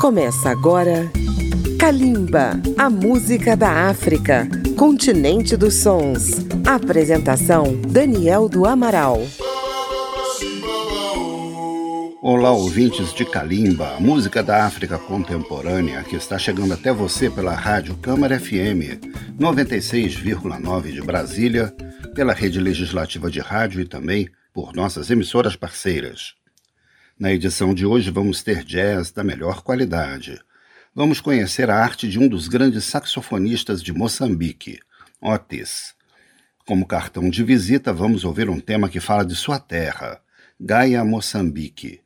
Começa agora Kalimba, a música da África, continente dos sons. Apresentação Daniel do Amaral. Olá, ouvintes de Kalimba, a música da África contemporânea que está chegando até você pela Rádio Câmara FM 96,9 de Brasília, pela rede legislativa de rádio e também por nossas emissoras parceiras. Na edição de hoje vamos ter jazz da melhor qualidade. Vamos conhecer a arte de um dos grandes saxofonistas de Moçambique, Otis. Como cartão de visita, vamos ouvir um tema que fala de sua terra, Gaia Moçambique.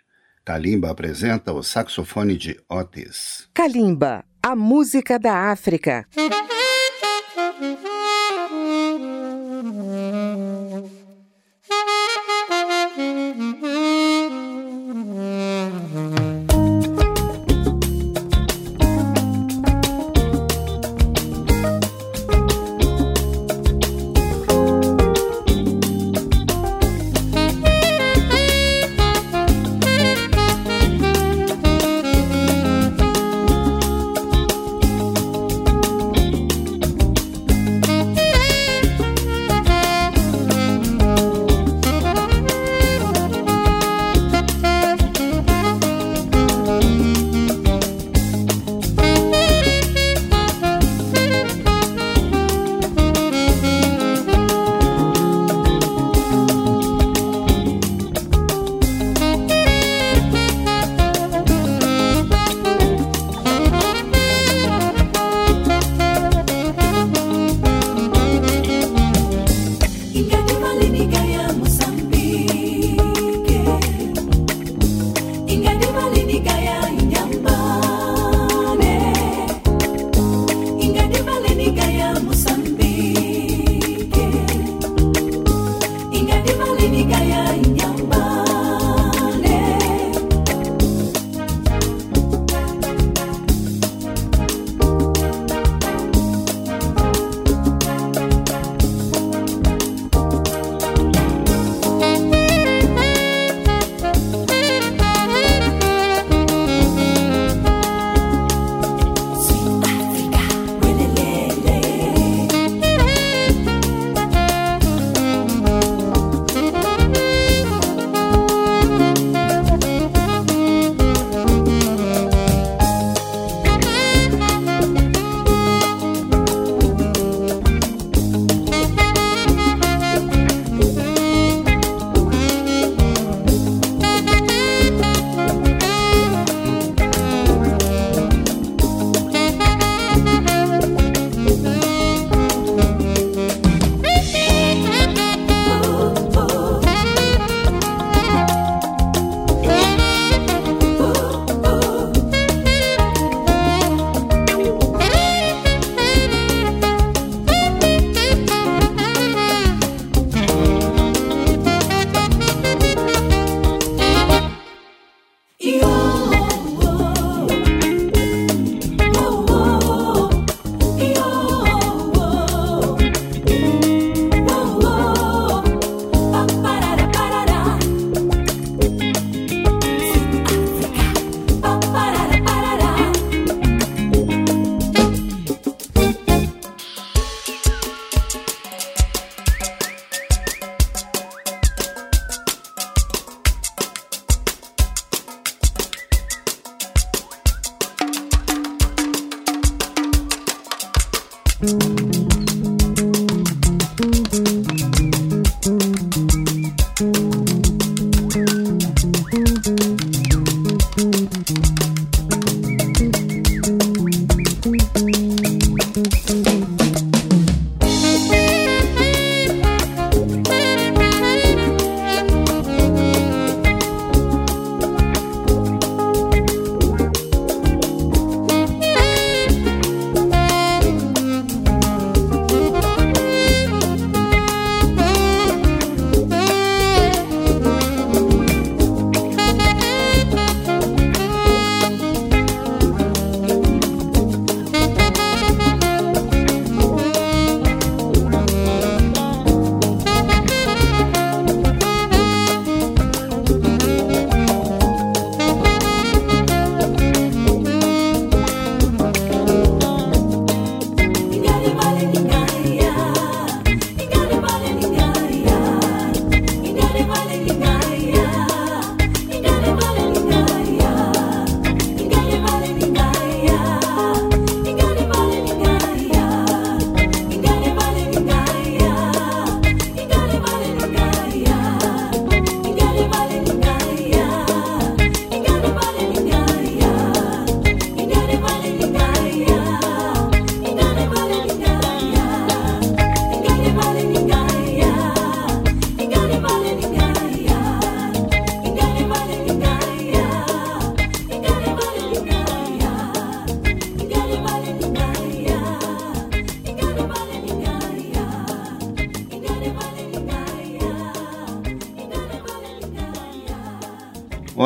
Kalimba apresenta o saxofone de Otis. Kalimba, a música da África.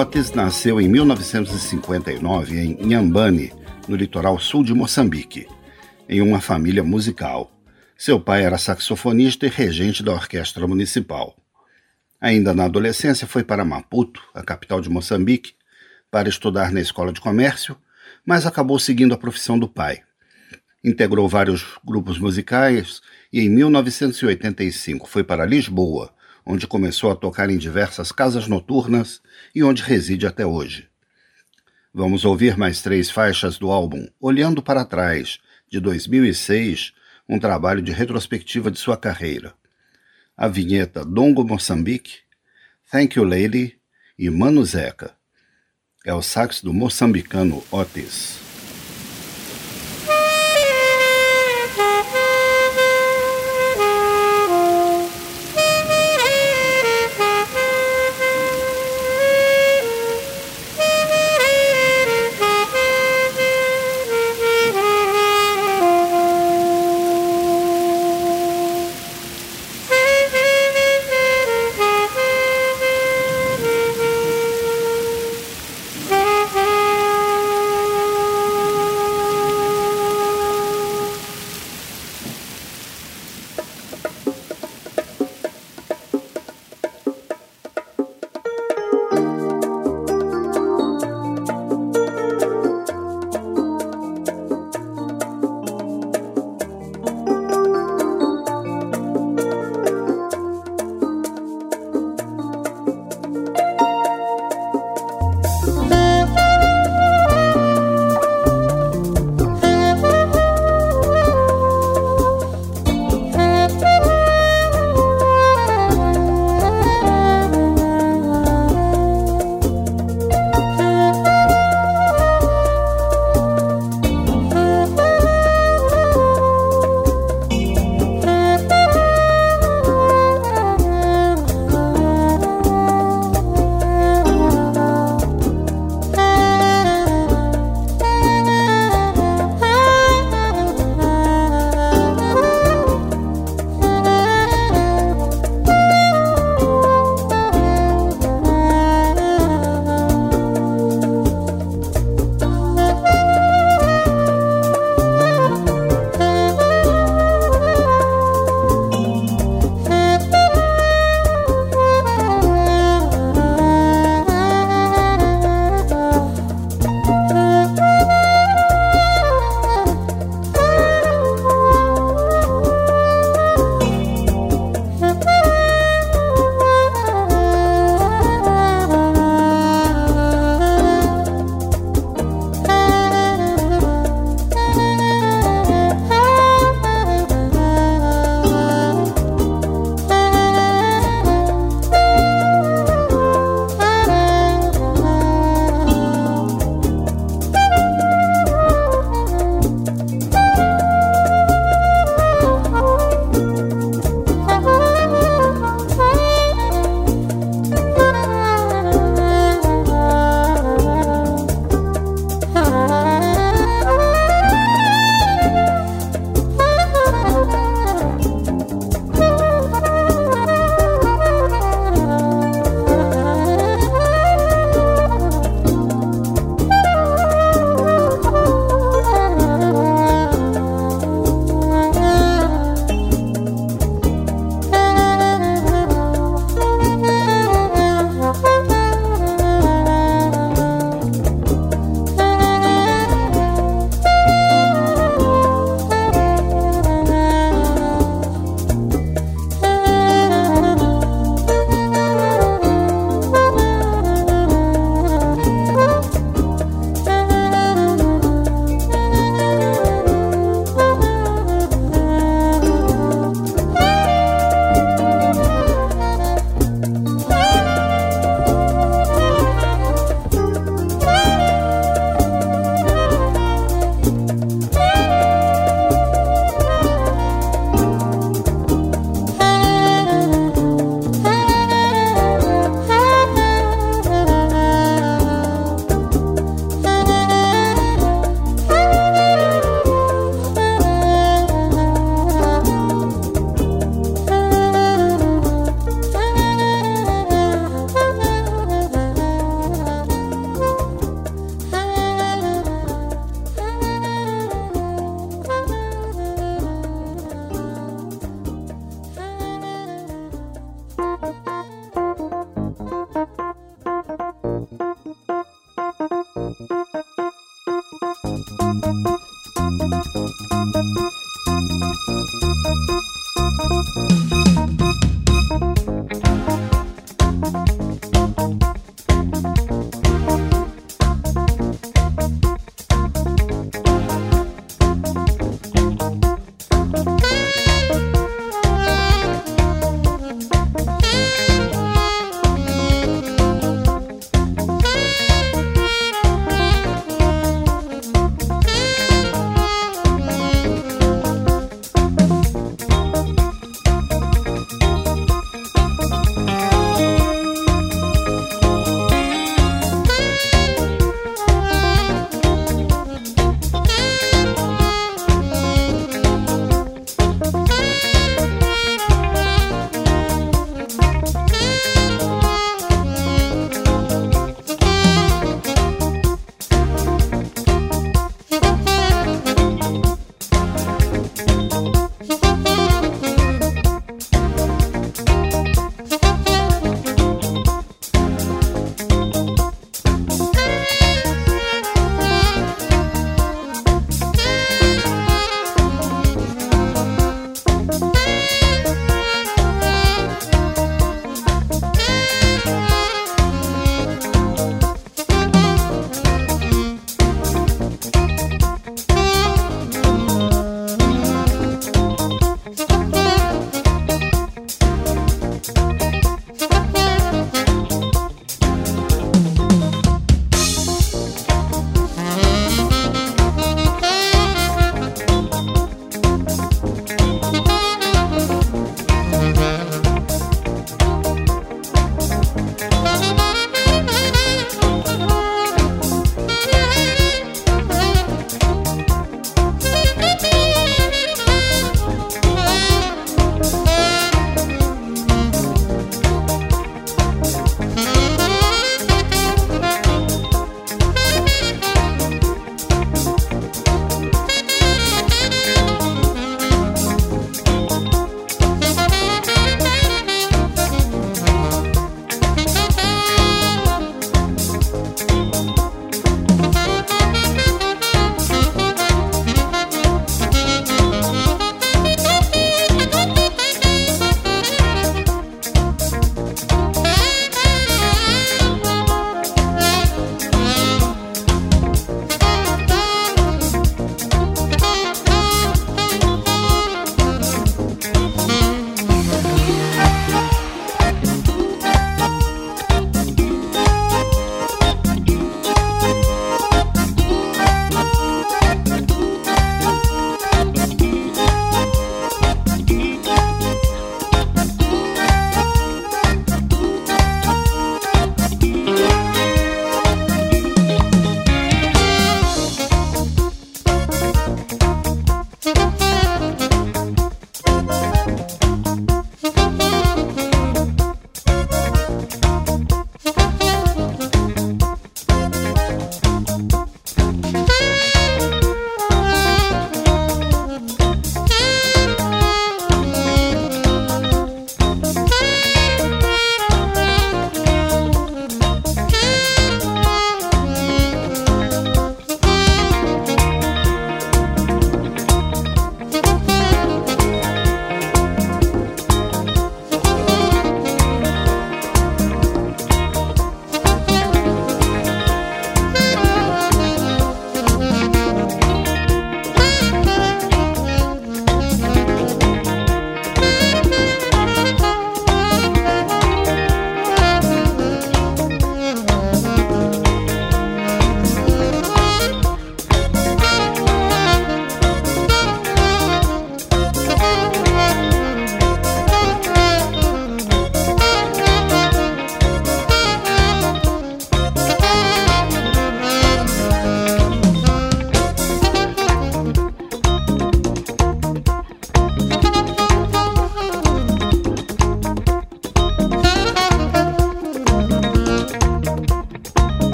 Otis nasceu em 1959 em Inhambane, no litoral sul de Moçambique, em uma família musical. Seu pai era saxofonista e regente da orquestra municipal. Ainda na adolescência, foi para Maputo, a capital de Moçambique, para estudar na escola de comércio, mas acabou seguindo a profissão do pai. Integrou vários grupos musicais e, em 1985, foi para Lisboa, onde começou a tocar em diversas casas noturnas e onde reside até hoje. Vamos ouvir mais três faixas do álbum Olhando para Trás, de 2006, um trabalho de retrospectiva de sua carreira. A vinheta Dongo Moçambique, Thank You Lady e Mano Zeca. É o sax do moçambicano Otis.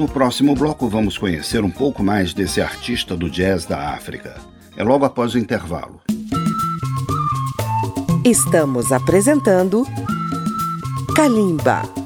No próximo bloco, vamos conhecer um pouco mais desse artista do jazz da África. É logo após o intervalo. Estamos apresentando Kalimba.